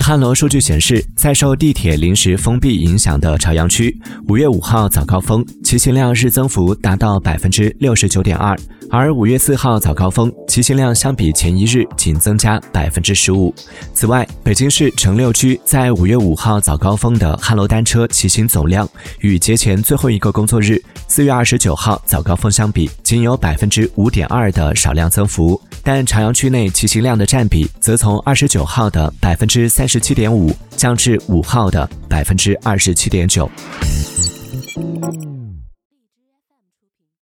汉罗数据显示，在受地铁临时封闭影响的朝阳区，五月五号早高峰骑行量日增幅达到百分之六十九点二，而五月四号早高峰骑行量相比前一日仅增加百分之十五。此外，北京市城六区在五月五号早高峰的汉罗单车骑行总量与节前最后一个工作日四月二十九号早高峰相比，仅有百分之五点二的少量增幅。但朝阳区内骑行量的占比则从二十九号的百分之三十七点五降至五号的百分之二十七点九。